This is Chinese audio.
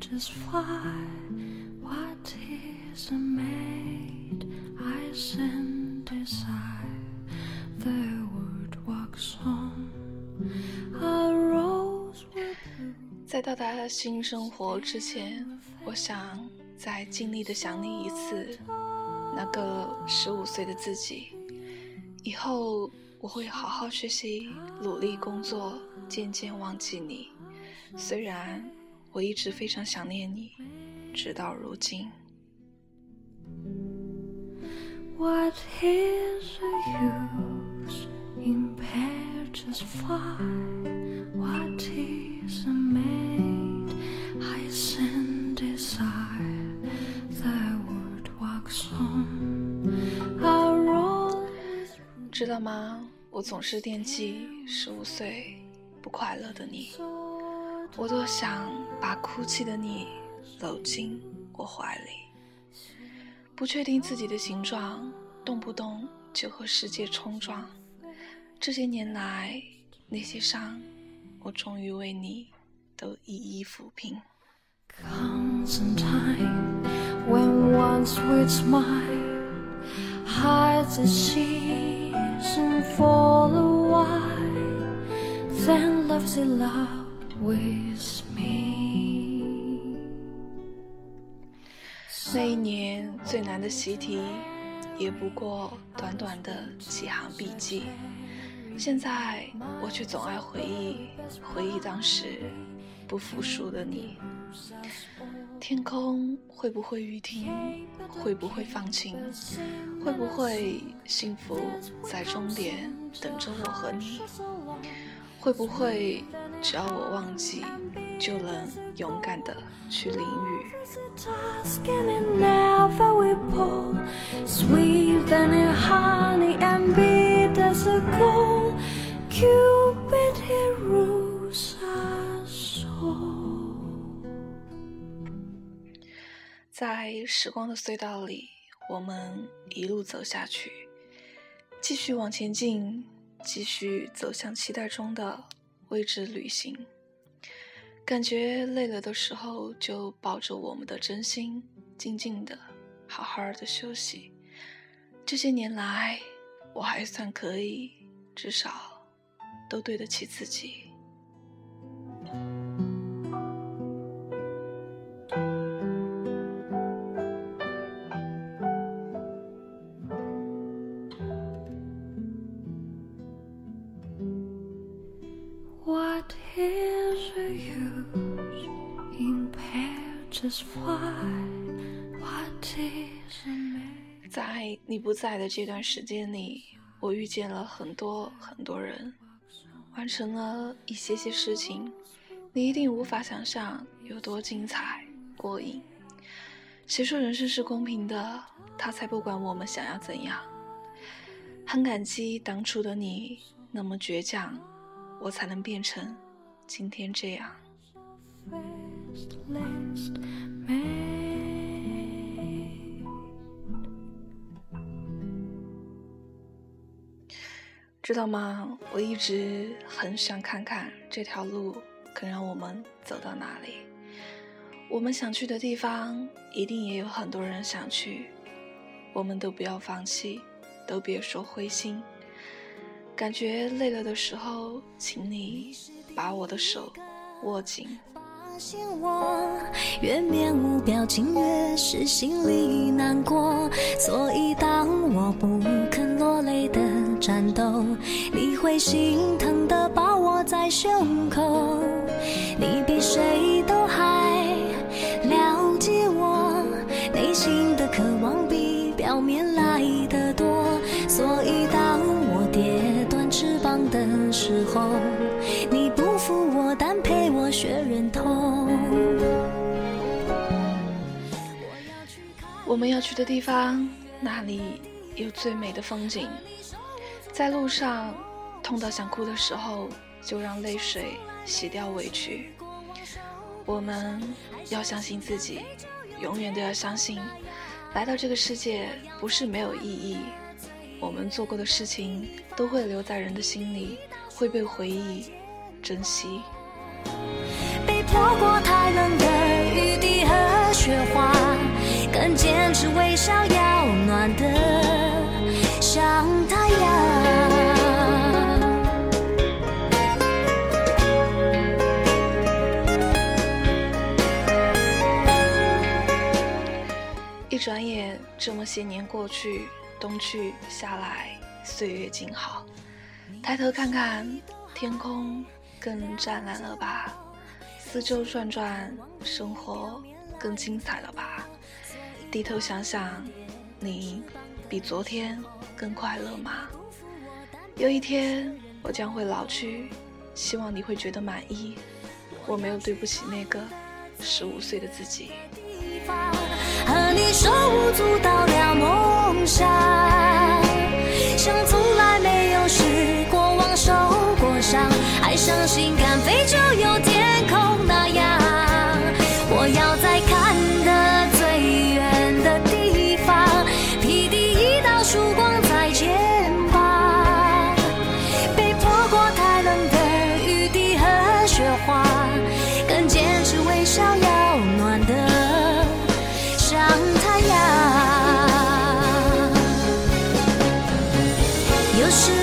just fly. What is a maid? I synthesize. The word walks on. A rose will bloom. 在到达新生活之前，我想再尽力的想你一次，那个十五岁的自己。以后我会好好学习，努力工作，渐渐忘记你。虽然我一直非常想念你，直到如今。What is use in just fly? What is a maid? I send desire. The word walks on. A rose 知道吗？我总是惦记十五岁不快乐的你，我多想把哭泣的你搂进我怀里。不确定自己的形状，动不动就和世界冲撞。这些年来，那些伤，我终于为你都一一抚平。with me. 那一年最难的习题也不过短短的几行笔记。现在我却总爱回忆回忆当时不服输的你。天空会不会雨停会不会放晴会不会幸福在终点等着我和你。会不会只要我忘记，就能勇敢的去淋雨？在时光的隧道里，我们一路走下去，继续往前进，继续走向期待中的未知旅行。感觉累了的时候，就抱着我们的真心，静静的、好好的休息。这些年来，我还算可以，至少都对得起自己。What is use in just fly? What is a 在你不在的这段时间里，我遇见了很多很多人，完成了一些些事情，你一定无法想象有多精彩过瘾。谁说人生是公平的？他才不管我们想要怎样。很感激当初的你那么倔强，我才能变成今天这样。知道吗？我一直很想看看这条路可让我们走到哪里。我们想去的地方，一定也有很多人想去。我们都不要放弃，都别说灰心。感觉累了的时候，请你把我的手握紧。发现我越面无表情，越是心里难过。所以当我不肯落泪的战斗，你会心疼的把我在胸口。你比谁都还了解我内心的渴望，比表面的时候，你不负我，但陪我学忍痛。我们要去的地方，那里有最美的风景。在路上痛到想哭的时候，就让泪水洗掉委屈。我们要相信自己，永远都要相信，来到这个世界不是没有意义。我们做过的事情都会留在人的心里会被回忆珍惜。被泼过太冷的雨滴和雪花更坚持微笑要暖像太阳。一转眼这么些年过去冬去夏来，岁月静好。抬头看看天空，更湛蓝了吧？四周转转，生活更精彩了吧？低头想想，你比昨天更快乐吗？有一天我将会老去，希望你会觉得满意。我没有对不起那个十五岁的自己。和你手舞足蹈聊伤，像从来没有失过望、受过伤，爱上心肝肺就有可是。